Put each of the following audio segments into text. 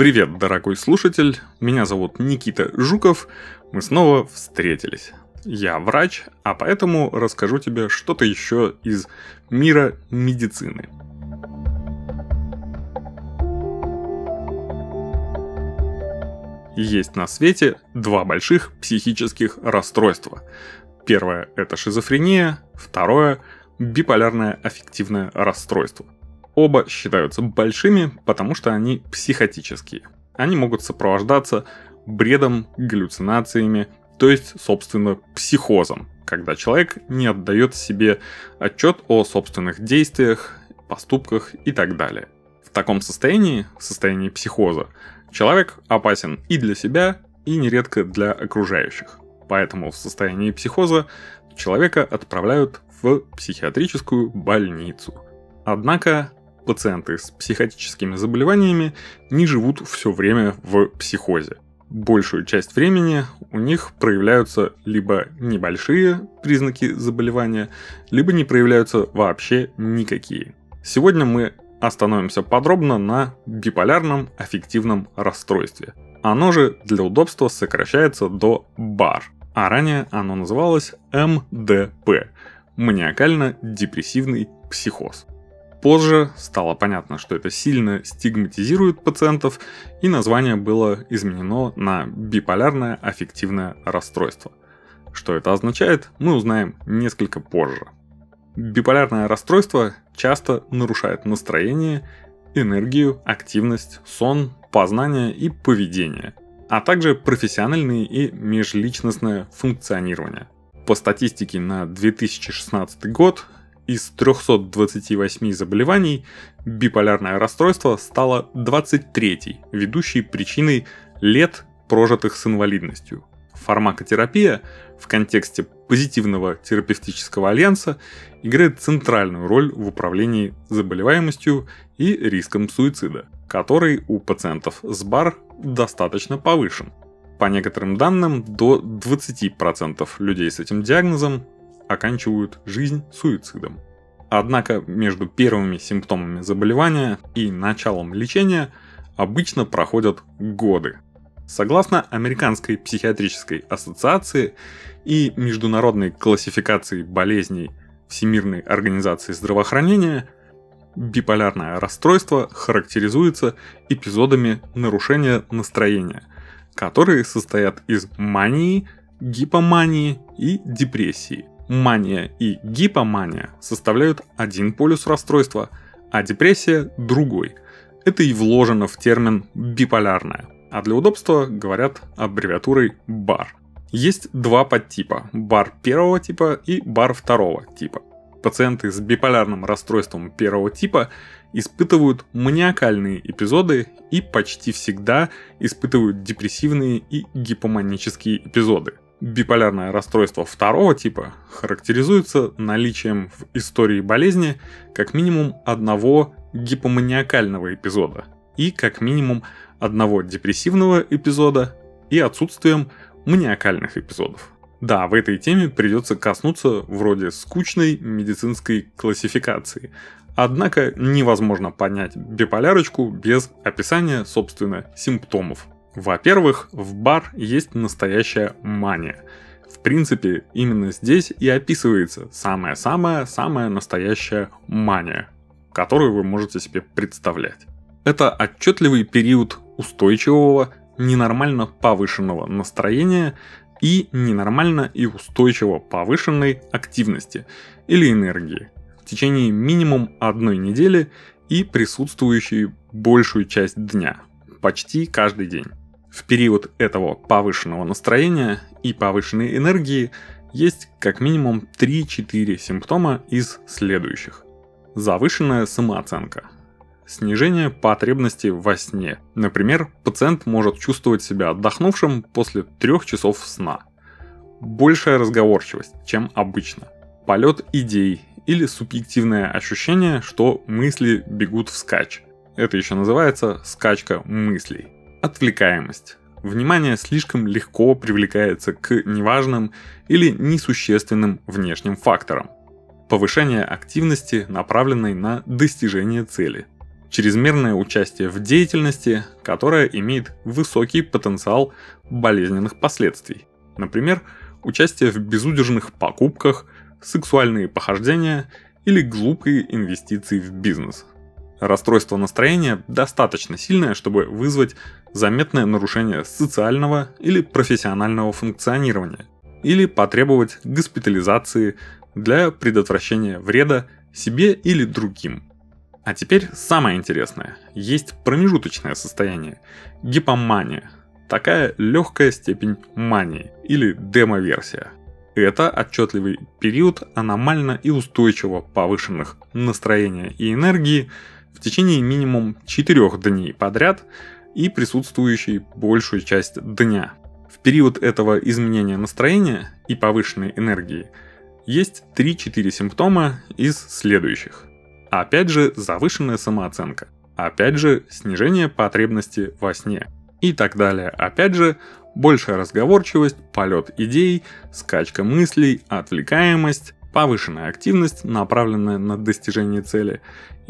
Привет, дорогой слушатель, меня зовут Никита Жуков, мы снова встретились. Я врач, а поэтому расскажу тебе что-то еще из мира медицины. Есть на свете два больших психических расстройства. Первое – это шизофрения, второе – биполярное аффективное расстройство – Оба считаются большими, потому что они психотические. Они могут сопровождаться бредом, галлюцинациями, то есть, собственно, психозом, когда человек не отдает себе отчет о собственных действиях, поступках и так далее. В таком состоянии, в состоянии психоза, человек опасен и для себя, и нередко для окружающих. Поэтому в состоянии психоза человека отправляют в психиатрическую больницу. Однако пациенты с психотическими заболеваниями не живут все время в психозе. Большую часть времени у них проявляются либо небольшие признаки заболевания, либо не проявляются вообще никакие. Сегодня мы остановимся подробно на биполярном аффективном расстройстве. Оно же для удобства сокращается до БАР, а ранее оно называлось МДП – маниакально-депрессивный психоз. Позже стало понятно, что это сильно стигматизирует пациентов, и название было изменено на биполярное аффективное расстройство. Что это означает, мы узнаем несколько позже. Биполярное расстройство часто нарушает настроение, энергию, активность, сон, познание и поведение, а также профессиональное и межличностное функционирование. По статистике на 2016 год из 328 заболеваний биполярное расстройство стало 23-й ведущей причиной лет, прожитых с инвалидностью. Фармакотерапия в контексте позитивного терапевтического альянса играет центральную роль в управлении заболеваемостью и риском суицида, который у пациентов с БАР достаточно повышен. По некоторым данным, до 20% людей с этим диагнозом оканчивают жизнь суицидом. Однако между первыми симптомами заболевания и началом лечения обычно проходят годы. Согласно Американской психиатрической ассоциации и Международной классификации болезней Всемирной организации здравоохранения, биполярное расстройство характеризуется эпизодами нарушения настроения, которые состоят из мании, гипомании и депрессии – Мания и гипомания составляют один полюс расстройства, а депрессия – другой. Это и вложено в термин «биполярная», а для удобства говорят аббревиатурой БАР. Есть два подтипа – БАР первого типа и БАР второго типа. Пациенты с биполярным расстройством первого типа испытывают маниакальные эпизоды и почти всегда испытывают депрессивные и гипоманические эпизоды – Биполярное расстройство второго типа характеризуется наличием в истории болезни как минимум одного гипоманиакального эпизода и как минимум одного депрессивного эпизода и отсутствием маниакальных эпизодов. Да, в этой теме придется коснуться вроде скучной медицинской классификации. Однако невозможно понять биполярочку без описания, собственно, симптомов во-первых, в бар есть настоящая мания. В принципе, именно здесь и описывается самая-самая-самая настоящая мания, которую вы можете себе представлять. Это отчетливый период устойчивого, ненормально повышенного настроения и ненормально и устойчиво повышенной активности или энергии в течение минимум одной недели и присутствующей большую часть дня, почти каждый день. В период этого повышенного настроения и повышенной энергии есть как минимум 3-4 симптома из следующих. Завышенная самооценка. Снижение потребности во сне. Например, пациент может чувствовать себя отдохнувшим после 3 часов сна. Большая разговорчивость, чем обычно. Полет идей или субъективное ощущение, что мысли бегут вскачь. Это еще называется скачка мыслей Отвлекаемость. Внимание слишком легко привлекается к неважным или несущественным внешним факторам. Повышение активности, направленной на достижение цели. чрезмерное участие в деятельности, которая имеет высокий потенциал болезненных последствий. Например, участие в безудержных покупках, сексуальные похождения или глупые инвестиции в бизнес. Расстройство настроения достаточно сильное, чтобы вызвать заметное нарушение социального или профессионального функционирования, или потребовать госпитализации для предотвращения вреда себе или другим. А теперь самое интересное. Есть промежуточное состояние – гипомания. Такая легкая степень мании или демо-версия. Это отчетливый период аномально и устойчиво повышенных настроения и энергии в течение минимум 4 дней подряд и присутствующий большую часть дня. В период этого изменения настроения и повышенной энергии есть 3-4 симптома из следующих. Опять же, завышенная самооценка. Опять же, снижение потребности во сне. И так далее. Опять же, большая разговорчивость, полет идей, скачка мыслей, отвлекаемость, повышенная активность, направленная на достижение цели,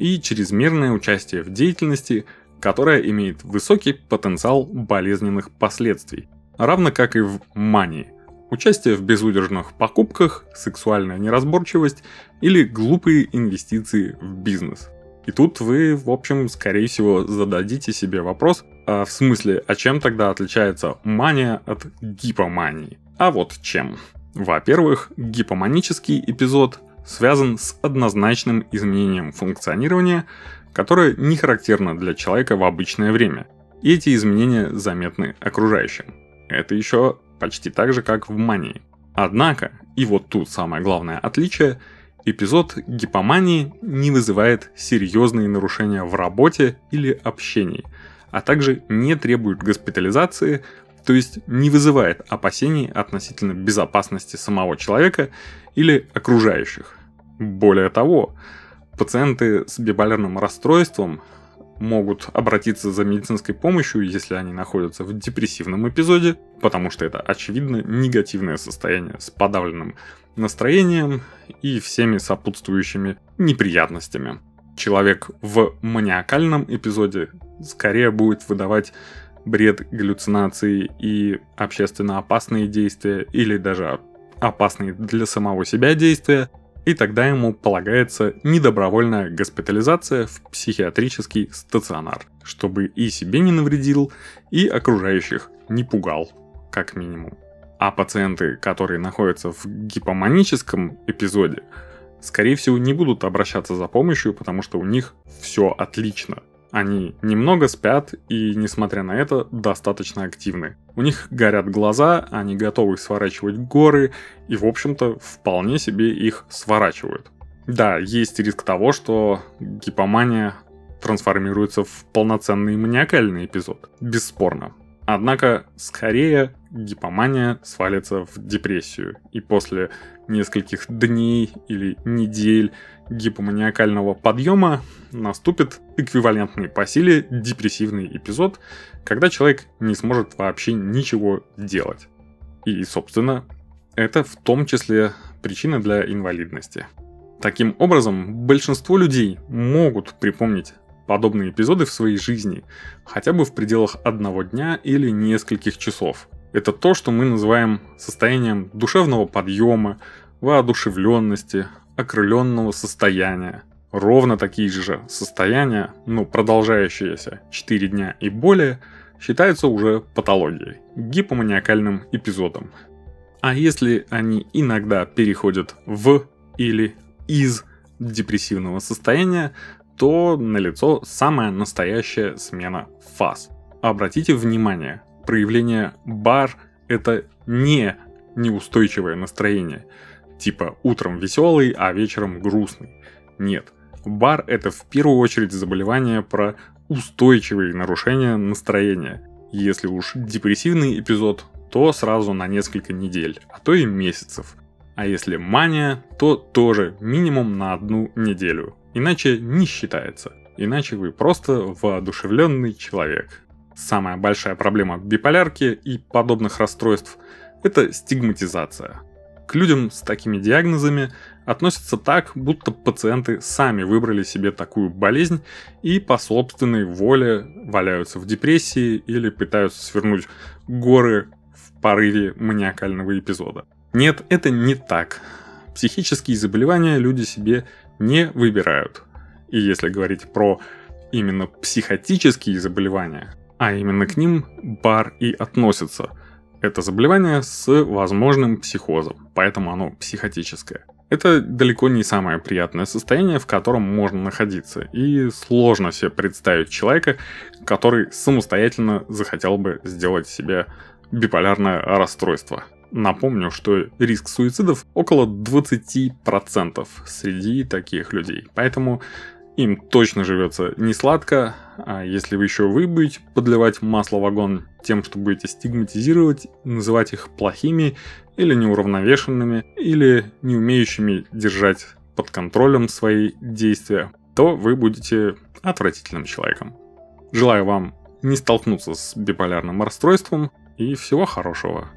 и чрезмерное участие в деятельности, которая имеет высокий потенциал болезненных последствий, равно как и в мании – участие в безудержных покупках, сексуальная неразборчивость или глупые инвестиции в бизнес. И тут вы, в общем, скорее всего, зададите себе вопрос, а в смысле, а чем тогда отличается мания от гипомании? А вот чем. Во-первых, гипоманический эпизод связан с однозначным изменением функционирования, которое не характерно для человека в обычное время. И эти изменения заметны окружающим. Это еще почти так же, как в мании. Однако, и вот тут самое главное отличие, эпизод гипомании не вызывает серьезные нарушения в работе или общении, а также не требует госпитализации, то есть не вызывает опасений относительно безопасности самого человека или окружающих. Более того, пациенты с биполярным расстройством могут обратиться за медицинской помощью, если они находятся в депрессивном эпизоде, потому что это очевидно негативное состояние с подавленным настроением и всеми сопутствующими неприятностями. Человек в маниакальном эпизоде скорее будет выдавать бред, галлюцинации и общественно опасные действия или даже опасные для самого себя действия, и тогда ему полагается недобровольная госпитализация в психиатрический стационар, чтобы и себе не навредил, и окружающих не пугал, как минимум. А пациенты, которые находятся в гипоманическом эпизоде, скорее всего не будут обращаться за помощью, потому что у них все отлично. Они немного спят и, несмотря на это, достаточно активны. У них горят глаза, они готовы сворачивать горы и, в общем-то, вполне себе их сворачивают. Да, есть риск того, что гипомания трансформируется в полноценный маниакальный эпизод, бесспорно. Однако, скорее, гипомания свалится в депрессию, и после нескольких дней или недель гипоманиакального подъема наступит эквивалентный по силе депрессивный эпизод, когда человек не сможет вообще ничего делать. И, собственно, это в том числе причина для инвалидности. Таким образом, большинство людей могут припомнить подобные эпизоды в своей жизни, хотя бы в пределах одного дня или нескольких часов. Это то, что мы называем состоянием душевного подъема, воодушевленности, окрыленного состояния. Ровно такие же состояния, ну продолжающиеся 4 дня и более, считаются уже патологией, гипоманиакальным эпизодом. А если они иногда переходят в или из депрессивного состояния, то налицо самая настоящая смена фаз. Обратите внимание, проявление бар – это не неустойчивое настроение, типа утром веселый, а вечером грустный. Нет, бар – это в первую очередь заболевание про устойчивые нарушения настроения. Если уж депрессивный эпизод, то сразу на несколько недель, а то и месяцев. А если мания, то тоже минимум на одну неделю. Иначе не считается. Иначе вы просто воодушевленный человек. Самая большая проблема биполярки и подобных расстройств – это стигматизация. к людям с такими диагнозами относятся так, будто пациенты сами выбрали себе такую болезнь и по собственной воле валяются в депрессии или пытаются свернуть горы в порыве маниакального эпизода. Нет, это не так. Психические заболевания люди себе не выбирают. И если говорить про именно психотические заболевания, а именно к ним бар и относится. Это заболевание с возможным психозом, поэтому оно психотическое. Это далеко не самое приятное состояние, в котором можно находиться, и сложно себе представить человека, который самостоятельно захотел бы сделать себе биполярное расстройство. Напомню, что риск суицидов около 20% среди таких людей. Поэтому им точно живется не сладко, а если вы еще вы будете подливать масло в огонь тем, что будете стигматизировать, называть их плохими или неуравновешенными, или не умеющими держать под контролем свои действия, то вы будете отвратительным человеком. Желаю вам не столкнуться с биполярным расстройством и всего хорошего.